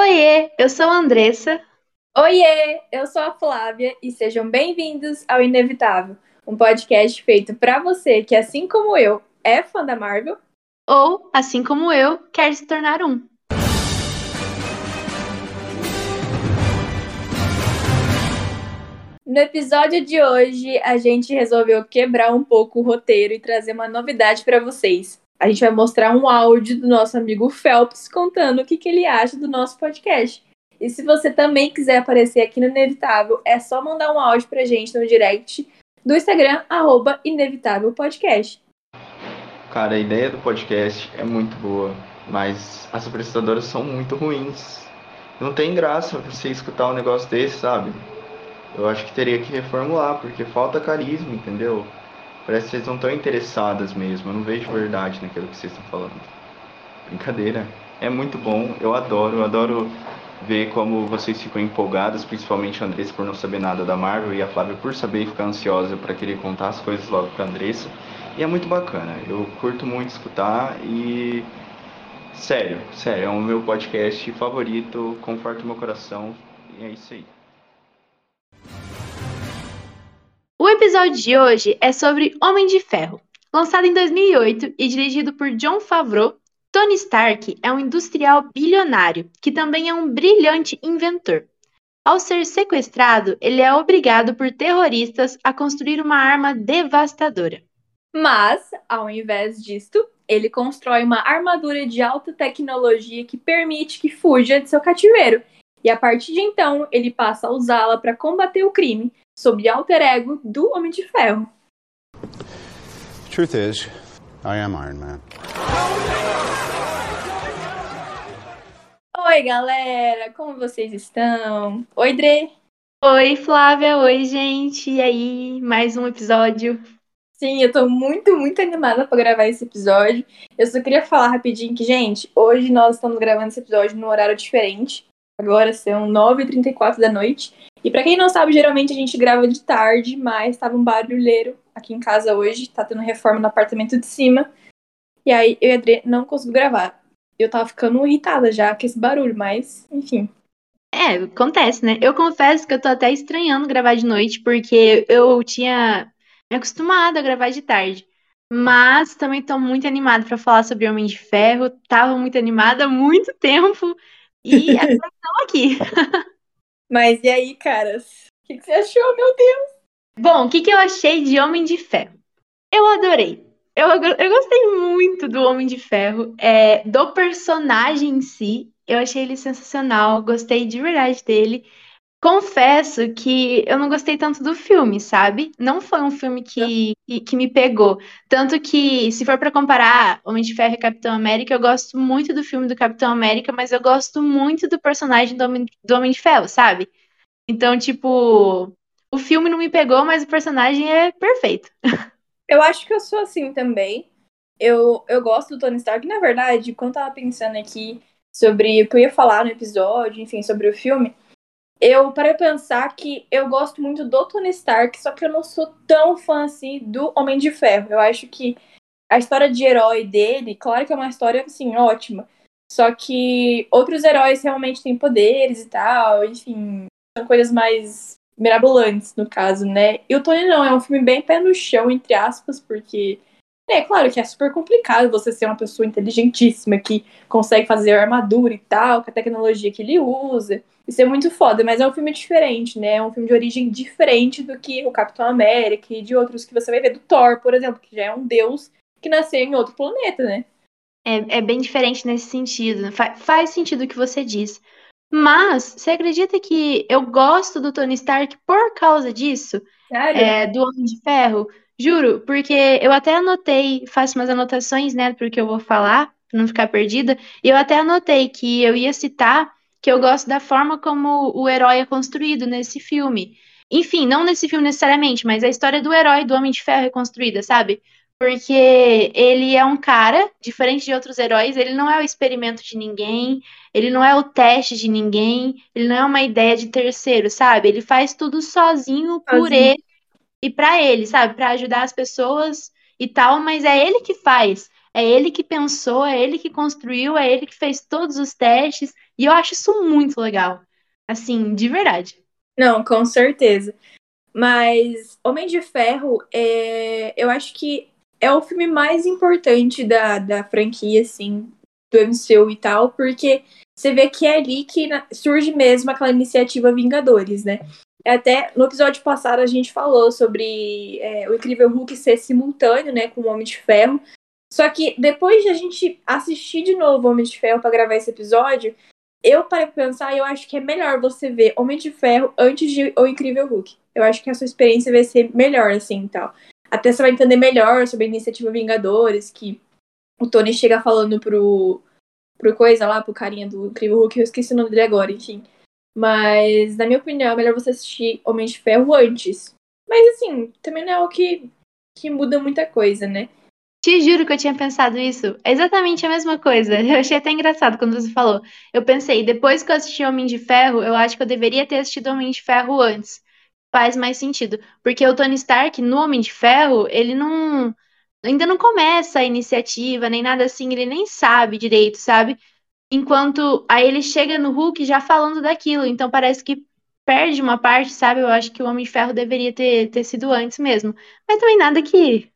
Oiê, eu sou a Andressa. Oiê, eu sou a Flávia e sejam bem-vindos ao Inevitável, um podcast feito para você que, assim como eu, é fã da Marvel ou, assim como eu, quer se tornar um. No episódio de hoje, a gente resolveu quebrar um pouco o roteiro e trazer uma novidade para vocês. A gente vai mostrar um áudio do nosso amigo Phelps contando o que, que ele acha do nosso podcast. E se você também quiser aparecer aqui no Inevitável, é só mandar um áudio pra gente no direct do Instagram, arroba Inevitável Podcast. Cara, a ideia do podcast é muito boa, mas as apresentadoras são muito ruins. Não tem graça você escutar um negócio desse, sabe? Eu acho que teria que reformular, porque falta carisma, entendeu? Parece que vocês não estão interessadas mesmo. Eu não vejo verdade naquilo que vocês estão falando. Brincadeira. É muito bom, eu adoro, eu adoro ver como vocês ficam empolgadas, principalmente a Andressa por não saber nada da Marvel e a Flávia por saber e ficar ansiosa para querer contar as coisas logo para Andressa. E é muito bacana, eu curto muito escutar e sério, sério, é o meu podcast favorito, conforta o meu coração e é isso aí. Episódio de hoje é sobre Homem de Ferro. Lançado em 2008 e dirigido por John Favreau, Tony Stark é um industrial bilionário que também é um brilhante inventor. Ao ser sequestrado, ele é obrigado por terroristas a construir uma arma devastadora. Mas, ao invés disto, ele constrói uma armadura de alta tecnologia que permite que fuja de seu cativeiro. E a partir de então, ele passa a usá-la para combater o crime, sob alter ego do Homem de Ferro. Truth is, I am Iron Man. Oi, galera, como vocês estão? Oi, Dre. Oi, Flávia. Oi, gente. E aí, mais um episódio. Sim, eu tô muito, muito animada para gravar esse episódio. Eu só queria falar rapidinho que, gente, hoje nós estamos gravando esse episódio num horário diferente. Agora são 9h34 da noite. E para quem não sabe, geralmente a gente grava de tarde, mas tava um barulheiro aqui em casa hoje, tá tendo reforma no apartamento de cima. E aí eu e a Adri não conseguimos gravar. Eu tava ficando irritada já com esse barulho, mas enfim. É, acontece, né? Eu confesso que eu tô até estranhando gravar de noite, porque eu tinha me acostumado a gravar de tarde. Mas também tô muito animada para falar sobre Homem de Ferro. Tava muito animada há muito tempo. E agora estamos aqui. Mas e aí, caras? O que, que você achou, meu Deus? Bom, o que, que eu achei de Homem de Ferro? Eu adorei. Eu, eu gostei muito do Homem de Ferro, é, do personagem em si. Eu achei ele sensacional, gostei de verdade dele. Confesso que eu não gostei tanto do filme, sabe? Não foi um filme que, que, que me pegou. Tanto que, se for para comparar Homem de Ferro e Capitão América, eu gosto muito do filme do Capitão América, mas eu gosto muito do personagem do Homem, do Homem de Ferro, sabe? Então, tipo, o filme não me pegou, mas o personagem é perfeito. Eu acho que eu sou assim também. Eu, eu gosto do Tony Stark. Na verdade, quando eu tava pensando aqui sobre o que eu ia falar no episódio, enfim, sobre o filme, eu parei pensar que eu gosto muito do Tony Stark, só que eu não sou tão fã assim do Homem de Ferro. Eu acho que a história de herói dele, claro que é uma história assim ótima, só que outros heróis realmente têm poderes e tal, enfim, são coisas mais mirabolantes, no caso, né? E o Tony não, é um filme bem pé no chão, entre aspas, porque é claro que é super complicado você ser uma pessoa inteligentíssima que consegue fazer armadura e tal, com a tecnologia que ele usa. Isso é muito foda, mas é um filme diferente, né? É um filme de origem diferente do que o Capitão América e de outros que você vai ver do Thor, por exemplo, que já é um deus que nasceu em outro planeta, né? É, é bem diferente nesse sentido. Fa faz sentido o que você diz. Mas você acredita que eu gosto do Tony Stark por causa disso? É, do Homem de Ferro? Juro, porque eu até anotei, faço umas anotações, né, porque eu vou falar, pra não ficar perdida, e eu até anotei que eu ia citar que eu gosto da forma como o herói é construído nesse filme. Enfim, não nesse filme necessariamente, mas a história do herói do Homem de Ferro é construída, sabe? Porque ele é um cara, diferente de outros heróis, ele não é o experimento de ninguém, ele não é o teste de ninguém, ele não é uma ideia de terceiro, sabe? Ele faz tudo sozinho, por sozinho. ele e para ele, sabe? Para ajudar as pessoas e tal, mas é ele que faz. É ele que pensou, é ele que construiu, é ele que fez todos os testes. E eu acho isso muito legal. Assim, de verdade. Não, com certeza. Mas Homem de Ferro, é... eu acho que é o filme mais importante da, da franquia, assim, do MCU e tal, porque você vê que é ali que surge mesmo aquela iniciativa Vingadores, né? Até no episódio passado a gente falou sobre é, o Incrível Hulk ser simultâneo, né, com o Homem de Ferro. Só que depois de a gente assistir de novo Homem de Ferro para gravar esse episódio, eu parei pra pensar e eu acho que é melhor você ver Homem de Ferro antes de O Incrível Hulk. Eu acho que a sua experiência vai ser melhor, assim, e tal. Até você vai entender melhor sobre a iniciativa Vingadores, que o Tony chega falando pro, pro coisa lá, pro carinha do Incrível Hulk, eu esqueci o nome dele agora, enfim. Mas, na minha opinião, é melhor você assistir Homem de Ferro antes. Mas, assim, também não é o que, que muda muita coisa, né? Te juro que eu tinha pensado isso. É exatamente a mesma coisa. Eu achei até engraçado quando você falou. Eu pensei, depois que eu assisti Homem de Ferro, eu acho que eu deveria ter assistido Homem de Ferro antes. Faz mais sentido. Porque o Tony Stark, no Homem de Ferro, ele não. Ainda não começa a iniciativa, nem nada assim, ele nem sabe direito, sabe? Enquanto aí ele chega no Hulk já falando daquilo, então parece que perde uma parte, sabe? Eu acho que o Homem de Ferro deveria ter, ter sido antes mesmo. Mas também nada que,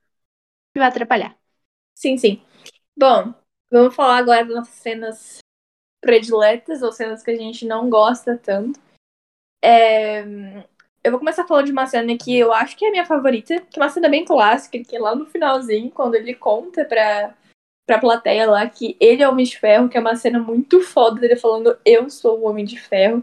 que vai atrapalhar. Sim, sim. Bom, vamos falar agora das nossas cenas prediletas, ou cenas que a gente não gosta tanto. É... Eu vou começar falando de uma cena que eu acho que é a minha favorita, que é uma cena bem clássica, que é lá no finalzinho, quando ele conta pra, pra plateia lá que ele é o Homem de Ferro, que é uma cena muito foda dele falando eu sou o Homem de Ferro.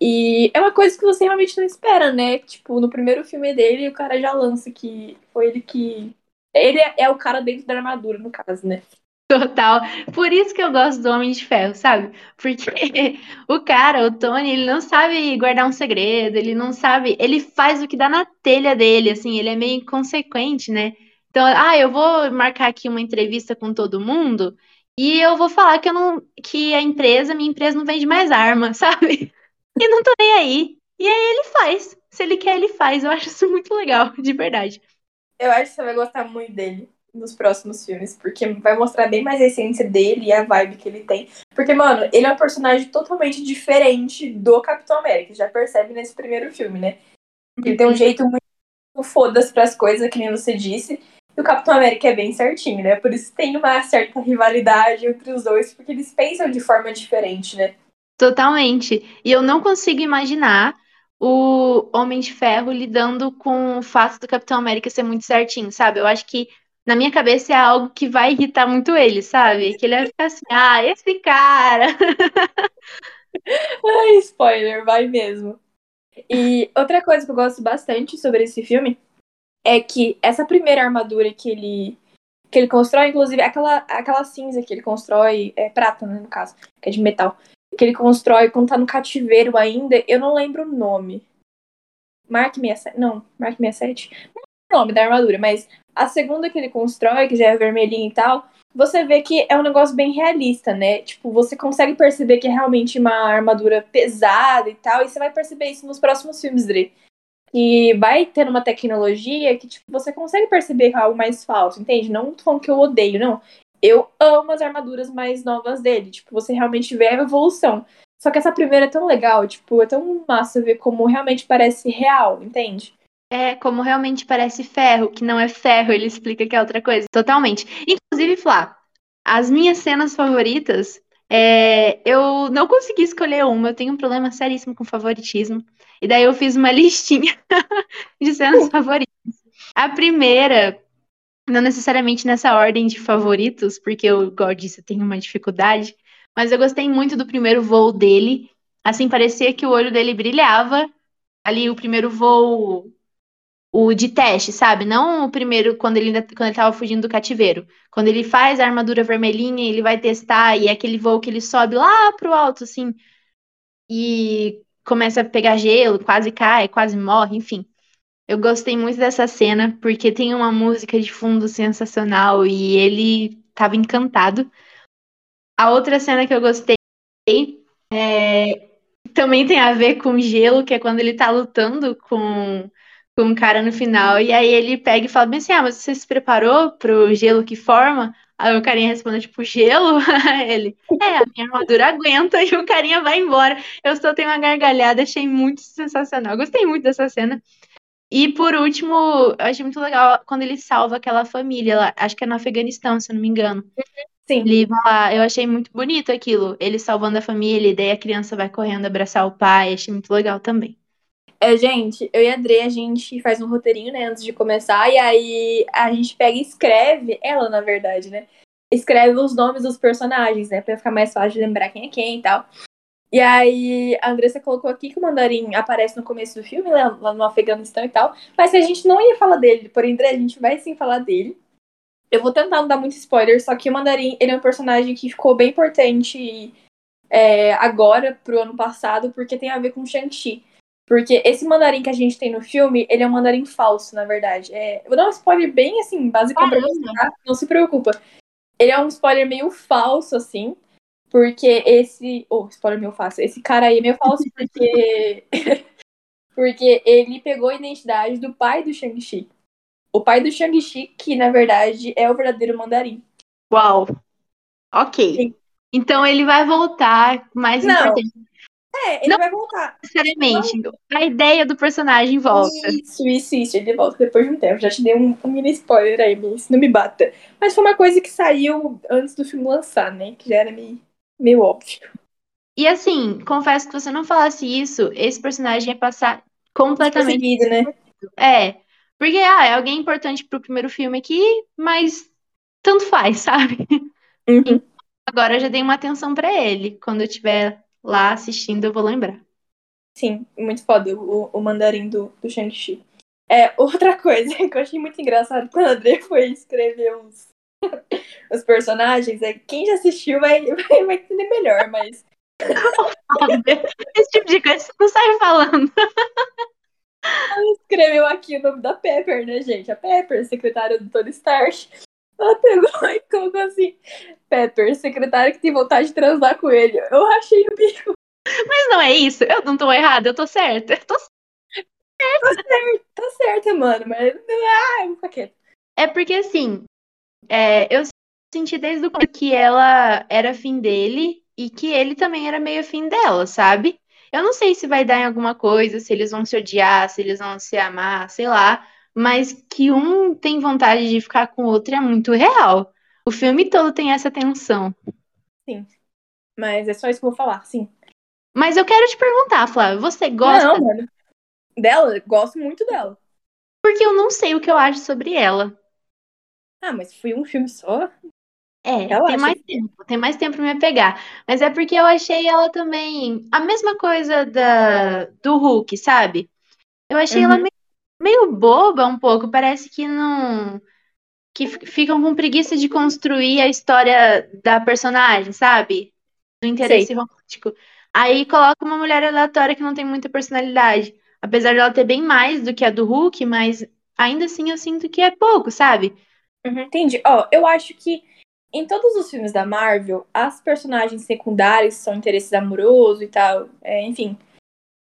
E é uma coisa que você realmente não espera, né? Tipo, no primeiro filme dele, o cara já lança que foi ele que. Ele é, o cara dentro da armadura, no caso, né? Total. Por isso que eu gosto do Homem de Ferro, sabe? Porque o cara, o Tony, ele não sabe guardar um segredo, ele não sabe. Ele faz o que dá na telha dele, assim, ele é meio inconsequente, né? Então, ah, eu vou marcar aqui uma entrevista com todo mundo e eu vou falar que eu não, que a empresa, minha empresa não vende mais arma, sabe? E não tô nem aí. E aí ele faz. Se ele quer, ele faz. Eu acho isso muito legal, de verdade. Eu acho que você vai gostar muito dele nos próximos filmes, porque vai mostrar bem mais a essência dele e a vibe que ele tem. Porque, mano, ele é um personagem totalmente diferente do Capitão América. Já percebe nesse primeiro filme, né? Ele tem um jeito muito foda-se pras coisas, que nem você disse. E o Capitão América é bem certinho, né? Por isso tem uma certa rivalidade entre os dois, porque eles pensam de forma diferente, né? Totalmente. E eu não consigo imaginar o Homem de Ferro lidando com o fato do Capitão América ser muito certinho, sabe? Eu acho que na minha cabeça é algo que vai irritar muito ele, sabe? Que ele vai ficar assim, ah, esse cara. Ai, spoiler, vai mesmo. E outra coisa que eu gosto bastante sobre esse filme é que essa primeira armadura que ele que ele constrói, inclusive aquela aquela cinza que ele constrói é prata, né, no caso, que é de metal que ele constrói quando tá no cativeiro ainda, eu não lembro o nome. Mark 67. Não, Mark 67. Não é o nome da armadura, mas a segunda que ele constrói, que já é vermelhinha e tal, você vê que é um negócio bem realista, né? Tipo, você consegue perceber que é realmente uma armadura pesada e tal, e você vai perceber isso nos próximos filmes dele. E vai ter uma tecnologia que, tipo, você consegue perceber que é algo mais falso, entende? Não tô falando que eu odeio, não eu amo as armaduras mais novas dele. Tipo, você realmente vê a evolução. Só que essa primeira é tão legal, tipo, é tão massa ver como realmente parece real, entende? É, como realmente parece ferro, que não é ferro, ele explica que é outra coisa. Totalmente. Inclusive, Flá, as minhas cenas favoritas, é, eu não consegui escolher uma, eu tenho um problema seríssimo com favoritismo. E daí eu fiz uma listinha de cenas favoritas. A primeira não necessariamente nessa ordem de favoritos, porque eu, igual disse, eu tenho uma dificuldade, mas eu gostei muito do primeiro voo dele. Assim, parecia que o olho dele brilhava. Ali, o primeiro voo, o de teste, sabe? Não o primeiro quando ele, ainda, quando ele tava fugindo do cativeiro. Quando ele faz a armadura vermelhinha, ele vai testar, e é aquele voo que ele sobe lá pro alto, assim, e começa a pegar gelo, quase cai, quase morre, enfim. Eu gostei muito dessa cena porque tem uma música de fundo sensacional e ele estava encantado. A outra cena que eu gostei é, também tem a ver com gelo, que é quando ele tá lutando com, com um cara no final. E aí ele pega e fala bem assim: Ah, mas você se preparou pro gelo que forma? Aí o carinha responde, tipo, gelo? ele, é, a minha armadura aguenta e o carinha vai embora. Eu só tenho uma gargalhada, achei muito sensacional. Gostei muito dessa cena. E por último, eu achei muito legal quando ele salva aquela família lá, acho que é no Afeganistão, se eu não me engano. Sim. Ele lá, eu achei muito bonito aquilo, ele salvando a família, e daí a criança vai correndo abraçar o pai, achei muito legal também. É, gente, eu e a André, a gente faz um roteirinho, né, antes de começar, e aí a gente pega e escreve, ela, na verdade, né, escreve os nomes dos personagens, né, pra ficar mais fácil de lembrar quem é quem e tal. E aí, a Andressa colocou aqui que o Mandarim aparece no começo do filme, lá, lá no Afeganistão e tal, mas a gente não ia falar dele, porém, André, a gente vai sim falar dele. Eu vou tentar não dar muito spoiler, só que o Mandarim, ele é um personagem que ficou bem importante é, agora, pro ano passado, porque tem a ver com Shang-Chi. Porque esse mandarim que a gente tem no filme, ele é um mandarim falso, na verdade. É, vou dar um spoiler bem, assim, básico pra você, tá? Não se preocupa. Ele é um spoiler meio falso, assim, porque esse. Oh, spoiler meio fácil. Esse cara aí é meio falso porque. porque ele pegou a identidade do pai do Shang-Chi. O pai do Shang-Chi, que na verdade é o verdadeiro mandarim. Uau! Ok. Sim. Então ele vai voltar mais Não. importante. É, ele Não vai voltar. Necessariamente. A ideia do personagem volta. Isso, isso, isso. Ele volta depois de um tempo. Já te dei um, um mini spoiler aí, mas não me bata. Mas foi uma coisa que saiu antes do filme lançar, né? Que já era meio, meio óbvio. E assim, confesso que se você não falasse isso, esse personagem ia passar completamente. Seguido, né? É. Porque, ah, é alguém importante pro primeiro filme aqui, mas tanto faz, sabe? Uhum. Agora eu já dei uma atenção para ele. Quando eu tiver lá assistindo, eu vou lembrar. Sim, muito foda o, o mandarim do, do Shang-Chi. É, outra coisa que eu achei muito engraçado quando o André foi escrever os, os personagens, é quem já assistiu vai, vai, vai entender melhor, mas. Esse tipo de coisa você não sai falando. Ela escreveu aqui o nome da Pepper, né, gente? A Pepper, secretária do Tony Stark. Ela pegou e colocou assim: Pepper, secretária que tem vontade de transar com ele. Eu achei o bico. Mas não é isso. Eu não tô errada, eu tô certa. Eu tô certa. Tá certa, tá certa, mano. Mas. Ah, eu vou ficar É porque assim. É, eu senti desde o começo que ela era fim dele e que ele também era meio fim dela, sabe? Eu não sei se vai dar em alguma coisa, se eles vão se odiar, se eles vão se amar, sei lá. Mas que um tem vontade de ficar com o outro é muito real. O filme todo tem essa tensão. Sim. Mas é só isso que eu vou falar, sim. Mas eu quero te perguntar, Flávia, você gosta não, mano. dela? Gosto muito dela. Porque eu não sei o que eu acho sobre ela. Ah, mas foi um filme só? É, tem mais tempo, tem mais tempo pra me pegar. Mas é porque eu achei ela também a mesma coisa da, do Hulk, sabe? Eu achei uhum. ela meio, meio boba um pouco, parece que não. que ficam com preguiça de construir a história da personagem, sabe? Do interesse Sei. romântico. Aí coloca uma mulher aleatória que não tem muita personalidade. Apesar dela ter bem mais do que a do Hulk, mas ainda assim eu sinto que é pouco, sabe? Uhum, entendi. Ó, eu acho que em todos os filmes da Marvel, as personagens secundárias são interesses amorosos e tal, é, enfim.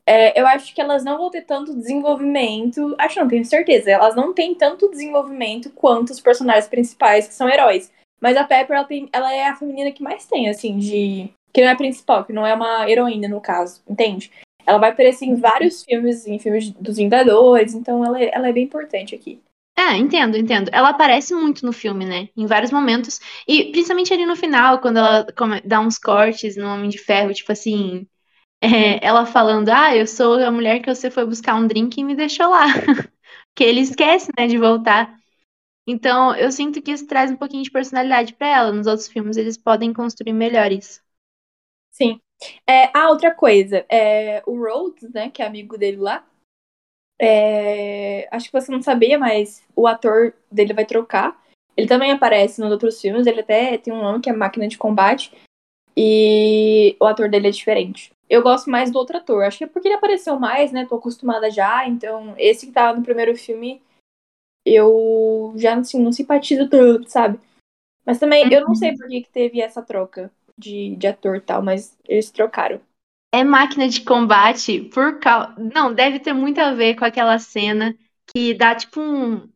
É, eu acho que elas não vão ter tanto desenvolvimento. Acho não, tenho certeza. Elas não têm tanto desenvolvimento quanto os personagens principais, que são heróis. Mas a Pepper, ela, tem, ela é a feminina que mais tem, assim, de. Que não é principal, que não é uma heroína, no caso, entende? Ela vai aparecer em vários filmes, em filmes dos Vingadores, então ela é, ela é bem importante aqui. É, entendo, entendo. Ela aparece muito no filme, né? Em vários momentos. E principalmente ali no final, quando ela dá uns cortes no Homem de Ferro, tipo assim. É, ela falando, ah, eu sou a mulher que você foi buscar um drink e me deixou lá. que ele esquece, né, de voltar. Então, eu sinto que isso traz um pouquinho de personalidade para ela. Nos outros filmes, eles podem construir melhor isso. Sim. É, ah, outra coisa. É, o Rhodes, né, que é amigo dele lá, é, acho que você não sabia, mas o ator dele vai trocar. Ele também aparece nos outros filmes, ele até tem um nome que é Máquina de Combate. E o ator dele é diferente. Eu gosto mais do outro ator. Acho que é porque ele apareceu mais, né? Tô acostumada já. Então, esse que tá no primeiro filme, eu já assim, não simpatizo tanto, sabe? Mas também, eu não sei uhum. por que, que teve essa troca de, de ator e tal, mas eles trocaram é máquina de combate por causa. Não, deve ter muito a ver com aquela cena que dá tipo um.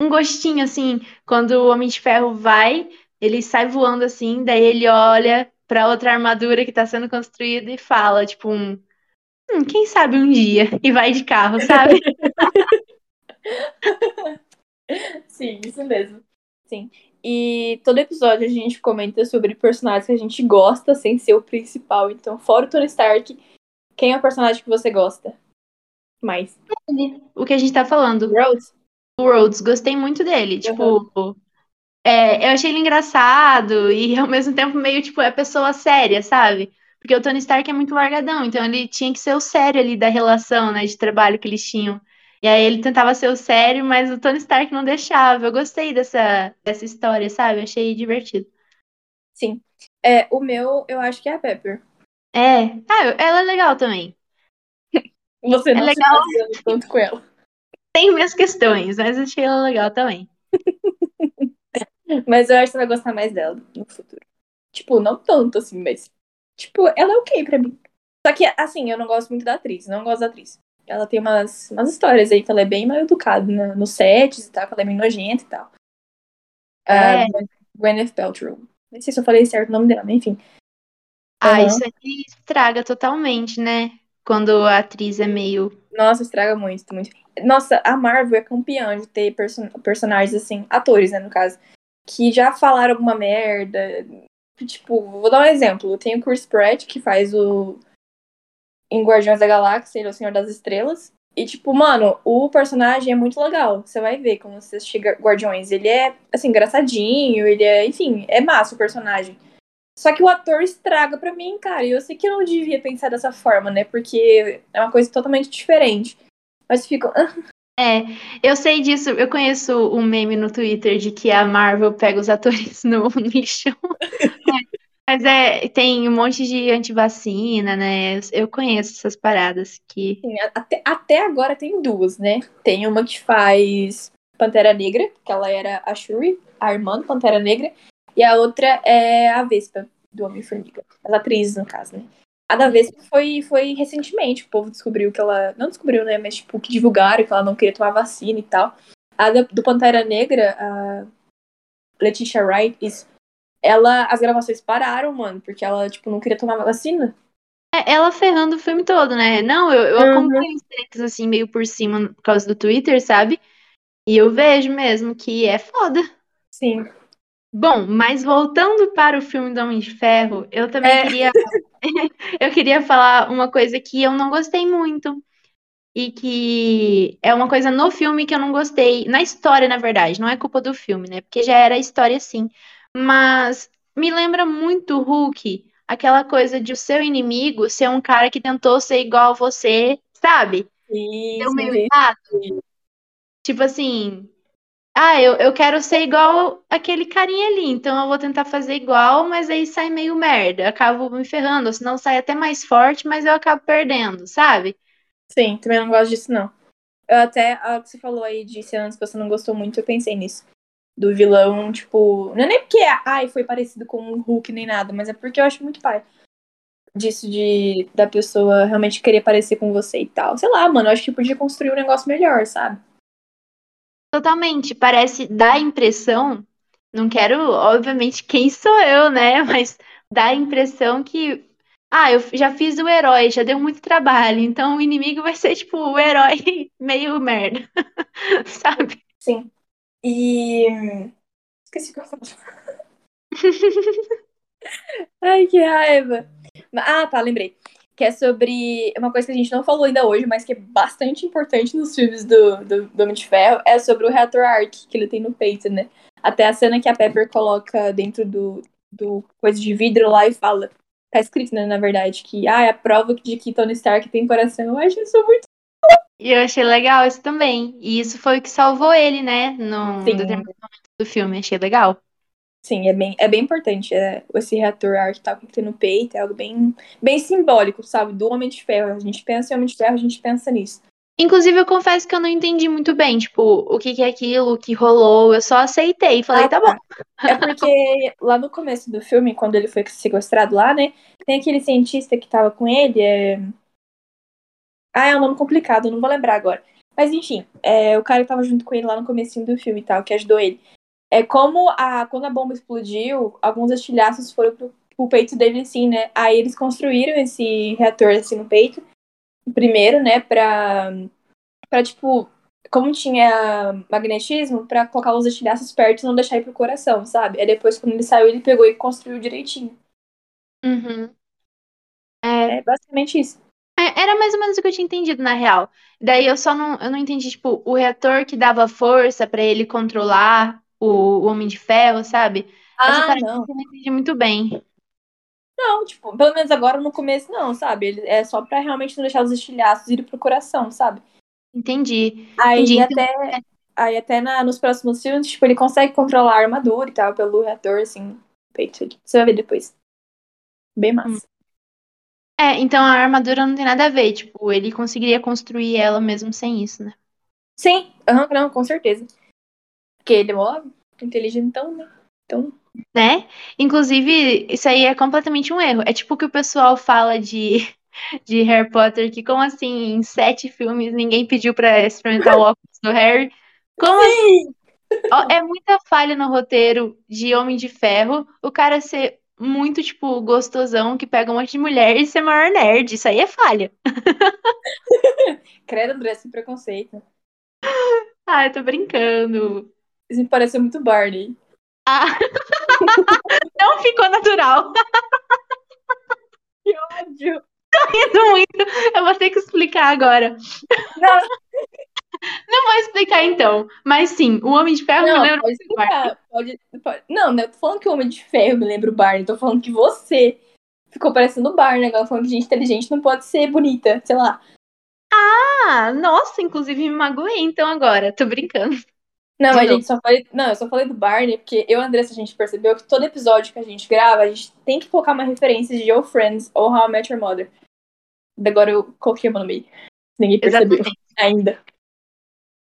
um gostinho, assim, quando o Homem de Ferro vai, ele sai voando assim, daí ele olha pra outra armadura que tá sendo construída e fala, tipo, um. Hum, quem sabe um dia? E vai de carro, sabe? Sim, isso mesmo. Sim. E todo episódio a gente comenta sobre personagens que a gente gosta sem ser o principal. Então, fora o Tony Stark, quem é o personagem que você gosta? Mais. O que a gente tá falando. Rhodes? O Rhodes, gostei muito dele. Uhum. Tipo, é, eu achei ele engraçado e ao mesmo tempo meio, tipo, é pessoa séria, sabe? Porque o Tony Stark é muito largadão, então ele tinha que ser o sério ali da relação, né, de trabalho que eles tinham. E aí ele tentava ser o sério, mas o Tony Stark não deixava. Eu gostei dessa, dessa história, sabe? Eu achei divertido. Sim. É, o meu, eu acho que é a Pepper. É. Ah, ela é legal também. Você não é legal. tanto com ela. Tem minhas questões, mas achei ela legal também. mas eu acho que você vai gostar mais dela no futuro. Tipo, não tanto assim, mas. Tipo, ela é ok pra mim. Só que, assim, eu não gosto muito da atriz, não gosto da atriz. Ela tem umas, umas histórias aí que ela é bem mal educada né? nos sets e tal, que ela é meio nojenta e tal. É. Uh, Gwyneth Paltrow. Não sei se eu falei certo o nome dela, mas enfim. Ah, uhum. isso aqui estraga totalmente, né? Quando a atriz é meio. Nossa, estraga muito, muito. Nossa, a Marvel é campeã de ter person personagens assim, atores, né, no caso, que já falaram alguma merda. Tipo, vou dar um exemplo. Tem o Chris Pratt, que faz o em Guardiões da Galáxia, ele é o Senhor das Estrelas. E, tipo, mano, o personagem é muito legal. Você vai ver quando você assistir Guardiões. Ele é, assim, engraçadinho, ele é, enfim, é massa o personagem. Só que o ator estraga pra mim, cara. E eu sei que eu não devia pensar dessa forma, né? Porque é uma coisa totalmente diferente. Mas fica. É, eu sei disso. Eu conheço um meme no Twitter de que a Marvel pega os atores no, no lixão. Mas é, tem um monte de antivacina, né? Eu conheço essas paradas que. Sim, até, até agora tem duas, né? Tem uma que faz Pantera Negra, que ela era a Shuri, a irmã do Pantera Negra, e a outra é a Vespa, do Homem-Formiga. As atrizes, no caso, né? A da Vespa foi, foi recentemente, o povo descobriu que ela. Não descobriu, né? Mas, tipo, que divulgaram que ela não queria tomar vacina e tal. A do Pantera Negra, a Letitia Wright, isso ela, as gravações pararam, mano, porque ela, tipo, não queria tomar vacina. É, ela ferrando o filme todo, né? Não, eu, eu uhum. acompanho os treinos, assim, meio por cima por causa do Twitter, sabe? E eu vejo mesmo que é foda. Sim. Bom, mas voltando para o filme do Homem de Ferro, eu também é. queria eu queria falar uma coisa que eu não gostei muito e que é uma coisa no filme que eu não gostei, na história, na verdade, não é culpa do filme, né? Porque já era a história assim. Mas me lembra muito Hulk, aquela coisa de o seu inimigo ser um cara que tentou ser igual a você, sabe? Isso, meio. Tipo assim, ah, eu, eu quero ser igual aquele carinha ali, então eu vou tentar fazer igual, mas aí sai meio merda, acabo me ferrando, senão sai até mais forte, mas eu acabo perdendo, sabe? Sim, também não gosto disso, não. Eu até, a que você falou aí de cenas que você não gostou muito, eu pensei nisso do vilão, tipo. Não é nem porque ai, foi parecido com o Hulk nem nada, mas é porque eu acho muito pai. Disso de da pessoa realmente querer parecer com você e tal. Sei lá, mano, eu acho que podia construir um negócio melhor, sabe? Totalmente. Parece dá a impressão. Não quero, obviamente, quem sou eu, né? Mas dá a impressão que. Ah, eu já fiz o herói, já deu muito trabalho, então o inimigo vai ser, tipo, o herói meio merda. sabe? Sim. E. Esqueci o que eu falei. Ai, que raiva. Ah, tá, lembrei. Que é sobre uma coisa que a gente não falou ainda hoje, mas que é bastante importante nos filmes do, do, do Homem de Ferro, é sobre o reator arc que ele tem no peito, né? Até a cena que a Pepper coloca dentro do, do coisa de vidro lá e fala. Tá escrito, né, na verdade, que ah, é a prova de que Tony Stark tem coração. Eu acho isso muito e eu achei legal isso também. E isso foi o que salvou ele, né? No Sim. determinado momento do filme. Achei legal. Sim, é bem, é bem importante. É, esse reator tal que tem no peito é algo bem, bem simbólico, sabe? Do Homem de Ferro. A gente pensa em Homem de Ferro, a gente pensa nisso. Inclusive, eu confesso que eu não entendi muito bem, tipo, o que, que é aquilo, o que rolou. Eu só aceitei e falei, ah, tá, tá bom. É porque lá no começo do filme, quando ele foi sequestrado lá, né? Tem aquele cientista que tava com ele, é... Ah, é um nome complicado, não vou lembrar agora. Mas enfim, é, o cara que tava junto com ele lá no comecinho do filme e tal, que ajudou ele. É como a, quando a bomba explodiu, alguns estilhaços foram pro, pro peito dele, assim, né? Aí eles construíram esse reator, assim, no peito. Primeiro, né, pra, pra tipo, como tinha magnetismo, pra colocar os estilhaços perto e não deixar ir pro coração, sabe? Aí depois, quando ele saiu, ele pegou e construiu direitinho. Uhum. É, é basicamente isso. É, era mais ou menos o que eu tinha entendido, na real. Daí eu só não, eu não entendi, tipo, o reator que dava força para ele controlar o, o, Homem de Ferro, sabe? Ah, não. eu não entendi muito bem. Não, tipo, pelo menos agora no começo não, sabe? Ele é só pra realmente não deixar os estilhaços ir pro coração, sabe? Entendi. Aí entendi. até, aí até na, nos próximos filmes, tipo, ele consegue controlar a armadura e tal, pelo reator, assim, feito. Você vai ver depois. Bem massa. É, então a armadura não tem nada a ver, tipo, ele conseguiria construir ela mesmo sem isso, né? Sim, uhum, não, com certeza. Porque ele é mó inteligentão, né? Então. Né? Inclusive, isso aí é completamente um erro. É tipo o que o pessoal fala de, de Harry Potter, que como assim, em sete filmes ninguém pediu pra experimentar o óculos do Harry? Como Sim! assim? É muita falha no roteiro de Homem de Ferro, o cara ser muito, tipo, gostosão que pega um monte de mulher e ser maior nerd. Isso aí é falha. Credo, André, sem preconceito. Ah, eu tô brincando. Isso me parece muito Barney. Ah. Não ficou natural. Que ódio. Tô rindo muito. Eu vou ter que explicar agora. Não. Não vou explicar então. Mas sim, o Homem de Ferro não, me lembra pode explicar. Pode, pode... Não, não tô falando que o Homem de Ferro me lembra o Barney. Tô falando que você ficou parecendo o Barney. Agora falando que gente inteligente não pode ser bonita. Sei lá. Ah, nossa, inclusive me magoei então agora. Tô brincando. Não, mas a gente só falei. Não, eu só falei do Barney, porque eu e a Andressa, a gente percebeu que todo episódio que a gente grava, a gente tem que colocar uma referência de Your Friends ou How I Met Your Mother. Agora eu coloquei uma no meio. Ninguém percebeu Exatamente. ainda.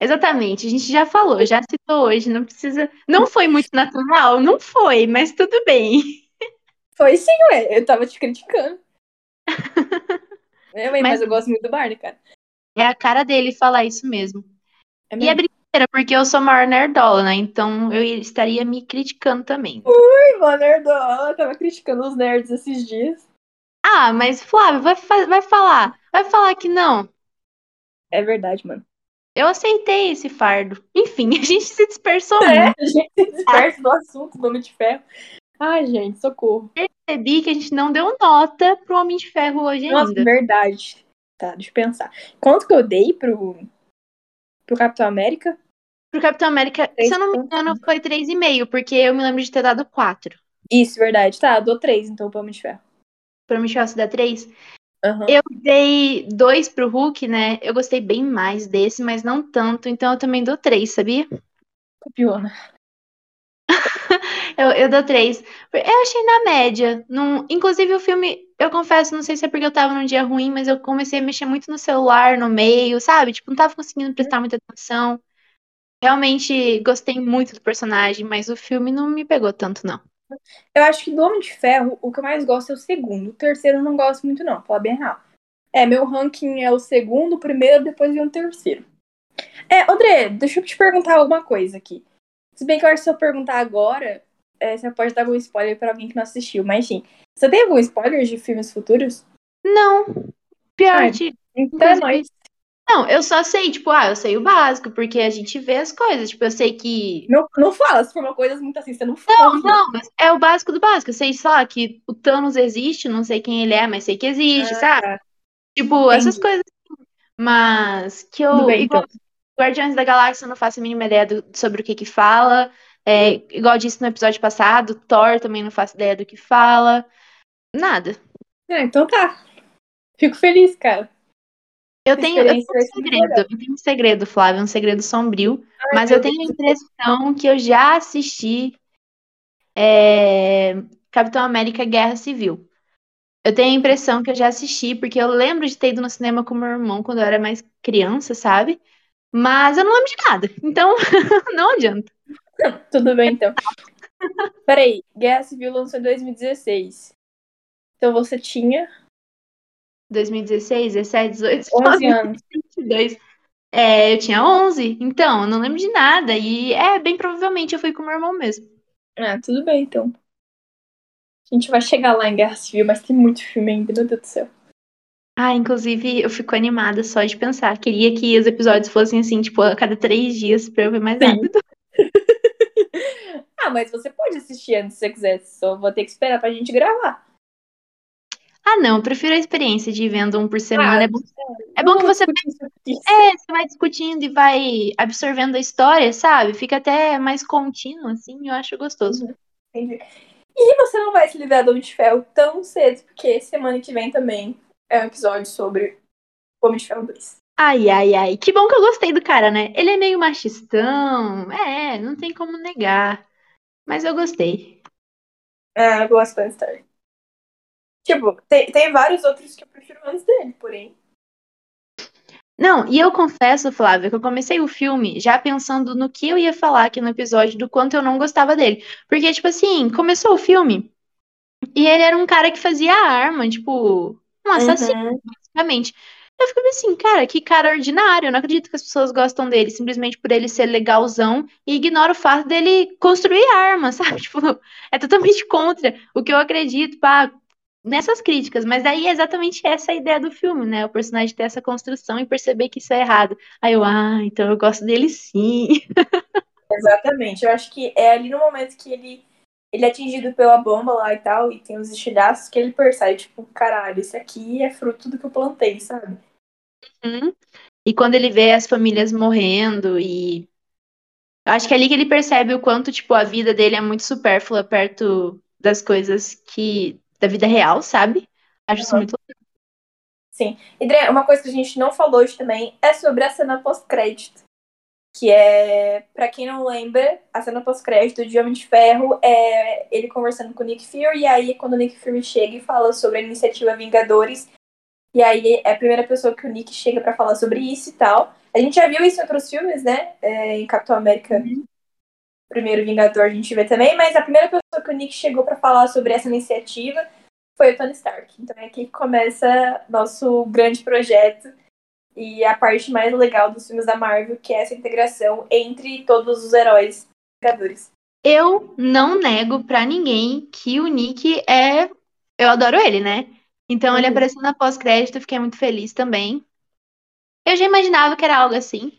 Exatamente, a gente já falou, já citou hoje, não precisa. Não foi muito natural, não foi, mas tudo bem. Foi sim, ué, eu tava te criticando. é, mas, mas, eu gosto muito do Barney, cara. É a cara dele falar isso mesmo. É mesmo? E é brincadeira, porque eu sou maior nerdola, né? Então eu estaria me criticando também. Ui, uma nerdola, eu tava criticando os nerds esses dias. Ah, mas Flávio, vai, vai falar. Vai falar que não. É verdade, mano. Eu aceitei esse fardo. Enfim, a gente se dispersou é, muito. A gente se dispersa do assunto do Homem de Ferro. Ai, gente, socorro. Percebi que a gente não deu nota pro Homem de Ferro hoje Nossa, ainda. verdade. Tá, deixa eu pensar. Quanto que eu dei pro, pro Capitão América? Pro Capitão América, 3. se eu não me engano, foi 3,5, porque eu me lembro de ter dado 4. Isso, verdade. Tá, dou 3 então pro Homem de Ferro. Pro Homem de Ferro você dá 3? Uhum. Eu dei dois pro Hulk, né? Eu gostei bem mais desse, mas não tanto. Então eu também dou três, sabia? Copiona. eu, eu dou três. Eu achei na média. Num... Inclusive, o filme, eu confesso, não sei se é porque eu tava num dia ruim, mas eu comecei a mexer muito no celular, no meio, sabe? Tipo, não tava conseguindo prestar muita atenção. Realmente gostei muito do personagem, mas o filme não me pegou tanto, não. Eu acho que do Homem de Ferro, o que eu mais gosto é o segundo. O terceiro eu não gosto muito, não, falar bem real. É, meu ranking é o segundo, o primeiro, depois vem o terceiro. É, André, deixa eu te perguntar alguma coisa aqui. Se bem que eu acho que se eu perguntar agora, é, você pode dar algum spoiler pra alguém que não assistiu. Mas, enfim, você tem algum spoiler de filmes futuros? Não. Pior. É, então é nóis. Não, eu só sei, tipo, ah, eu sei o básico, porque a gente vê as coisas. Tipo, eu sei que. Não, não fala, se for uma coisa muito assim, você não fala. Não, não, mas é o básico do básico. Eu sei só que o Thanos existe, não sei quem ele é, mas sei que existe, ah, sabe? Tá. Tipo, Entendi. essas coisas. Mas que eu. Bem, igual, então. Guardiões da Galáxia eu não faço a mínima ideia do, sobre o que que fala. É, igual disse no episódio passado, Thor também não faço ideia do que fala. Nada. É, então tá. Fico feliz, cara. Eu tenho, eu tenho um segredo, eu tenho um segredo, Flávio, um segredo sombrio, Ai, mas eu tenho a impressão que eu já assisti é, Capitão América Guerra Civil. Eu tenho a impressão que eu já assisti, porque eu lembro de ter ido no cinema com meu irmão quando eu era mais criança, sabe? Mas eu não lembro de nada, então não adianta. Tudo bem, então. Peraí, Guerra Civil lançou em 2016. Então você tinha 2016, 17, 18, 11 anos. 22. É, eu tinha 11, então, eu não lembro de nada. E é, bem provavelmente eu fui com meu irmão mesmo. Ah, tudo bem, então. A gente vai chegar lá em Guerra Civil, mas tem muito filme ainda, meu Deus do céu. Ah, inclusive, eu fico animada só de pensar. Queria que os episódios fossem assim, tipo, a cada três dias pra eu ver mais Sim. rápido. ah, mas você pode assistir antes se você quiser, só vou ter que esperar pra gente gravar. Ah, não, eu prefiro a experiência de ir vendo um por semana. Ah, é bom, é, é bom que você. É, você vai discutindo e vai absorvendo a história, sabe? Fica até mais contínuo, assim, eu acho gostoso. Uhum. Entendi. E você não vai se livrar do Homem de Ferro tão cedo, porque semana que vem também é um episódio sobre o Homem de Ferro 2. Ai, ai, ai. Que bom que eu gostei do cara, né? Ele é meio machistão. É, não tem como negar. Mas eu gostei. É, eu gosto da história. Tipo, tem, tem vários outros que eu prefiro antes dele, porém. Não, e eu confesso, Flávia, que eu comecei o filme já pensando no que eu ia falar aqui no episódio, do quanto eu não gostava dele. Porque, tipo assim, começou o filme e ele era um cara que fazia arma, tipo, um assassino, uhum. basicamente. Eu fico assim, cara, que cara ordinário. Eu não acredito que as pessoas gostam dele simplesmente por ele ser legalzão e ignora o fato dele construir armas, sabe? Tipo, é totalmente contra o que eu acredito, pá, nessas críticas. Mas daí é exatamente essa a ideia do filme, né? O personagem ter essa construção e perceber que isso é errado. Aí eu, ah, então eu gosto dele sim. Exatamente. Eu acho que é ali no momento que ele ele é atingido pela bomba lá e tal, e tem os estilhaços que ele percebe, tipo, caralho, isso aqui é fruto do que eu plantei, sabe? Uhum. E quando ele vê as famílias morrendo e. Acho que é ali que ele percebe o quanto, tipo, a vida dele é muito supérflua perto das coisas que. Da vida real, sabe? Acho uhum. isso muito Sim. Dre, uma coisa que a gente não falou hoje também é sobre a cena pós-crédito que é, para quem não lembra, a cena pós-crédito de Homem de Ferro é ele conversando com o Nick Fury, e aí quando o Nick Fury chega e fala sobre a iniciativa Vingadores, e aí é a primeira pessoa que o Nick chega para falar sobre isso e tal. A gente já viu isso em outros filmes, né? É, em Capitão América, uhum. primeiro Vingador, a gente vê também, mas a primeira pessoa que o Nick chegou para falar sobre essa iniciativa foi o Tony Stark. Então é aqui que começa nosso grande projeto e a parte mais legal dos filmes da Marvel, que é essa integração entre todos os heróis Vingadores. Eu não nego para ninguém que o Nick é. Eu adoro ele, né? Então uhum. ele apareceu na pós-crédito, fiquei muito feliz também. Eu já imaginava que era algo assim.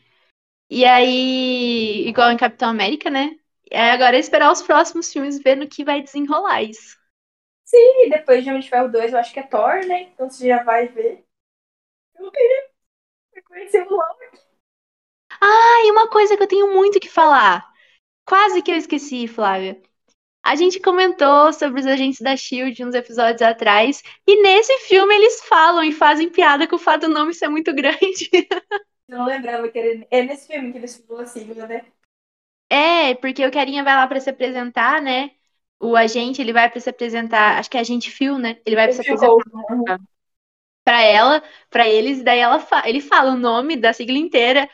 E aí, igual em Capitão América, né? É agora é esperar os próximos filmes ver no que vai desenrolar isso. Sim, depois de Homem de Ferro 2, eu acho que é Thor, né? Então você já vai ver. Eu queria conhecer o Loki. Ah, e uma coisa que eu tenho muito que falar. Quase que eu esqueci, Flávia. A gente comentou sobre os agentes da Shield uns episódios atrás, e nesse filme eles falam e fazem piada com o fato do nome ser muito grande. Eu não lembrava que era é nesse filme que eles falam assim, né? É, porque o Carinha vai lá para se apresentar, né? O agente, ele vai para se apresentar, acho que é agente Phil, né? Ele vai para se apresentar para ela, para eles, e daí ela fa ele fala o nome da sigla inteira.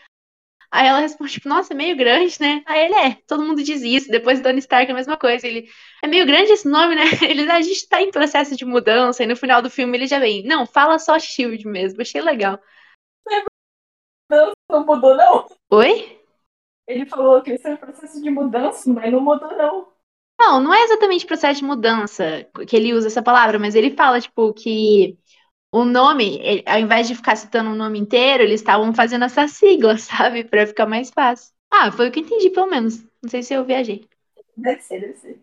Aí ela responde, tipo, nossa, é meio grande, né? Aí ele é, todo mundo diz isso. Depois Tony Stark a mesma coisa. Ele, é meio grande esse nome, né? Ele, a gente tá em processo de mudança, e no final do filme ele já vem, não, fala só Shield mesmo, achei legal. Não, não mudou, não. Oi? Ele falou que isso é um processo de mudança, mas não mudou, não. Não, não é exatamente processo de mudança que ele usa essa palavra, mas ele fala, tipo, que o nome, ele, ao invés de ficar citando o nome inteiro, eles estavam fazendo essa sigla, sabe? Para ficar mais fácil. Ah, foi o que eu entendi, pelo menos. Não sei se eu viajei. Deve ser, deve ser.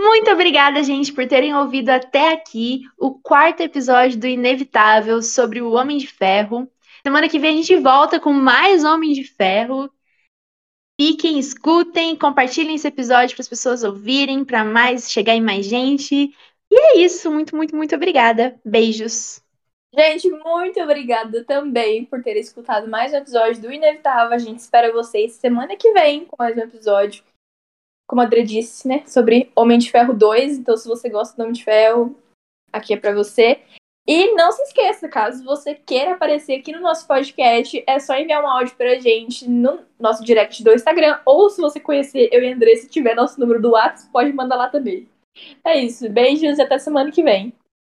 Muito obrigada, gente, por terem ouvido até aqui o quarto episódio do Inevitável sobre o Homem de Ferro. Semana que vem a gente volta com mais Homem de Ferro. Fiquem, escutem, compartilhem esse episódio para as pessoas ouvirem, para mais chegar em mais gente. E é isso. Muito, muito, muito obrigada. Beijos. Gente, muito obrigada também por ter escutado mais um episódio do Inevitável. A gente espera vocês semana que vem com mais um episódio. Como a Adri disse, né? Sobre Homem de Ferro 2. Então, se você gosta do Homem de Ferro, aqui é para você. E não se esqueça, caso você queira aparecer aqui no nosso podcast, é só enviar um áudio pra gente no nosso direct do Instagram. Ou se você conhecer eu e André, se tiver nosso número do WhatsApp, pode mandar lá também. É isso. Beijos e até semana que vem.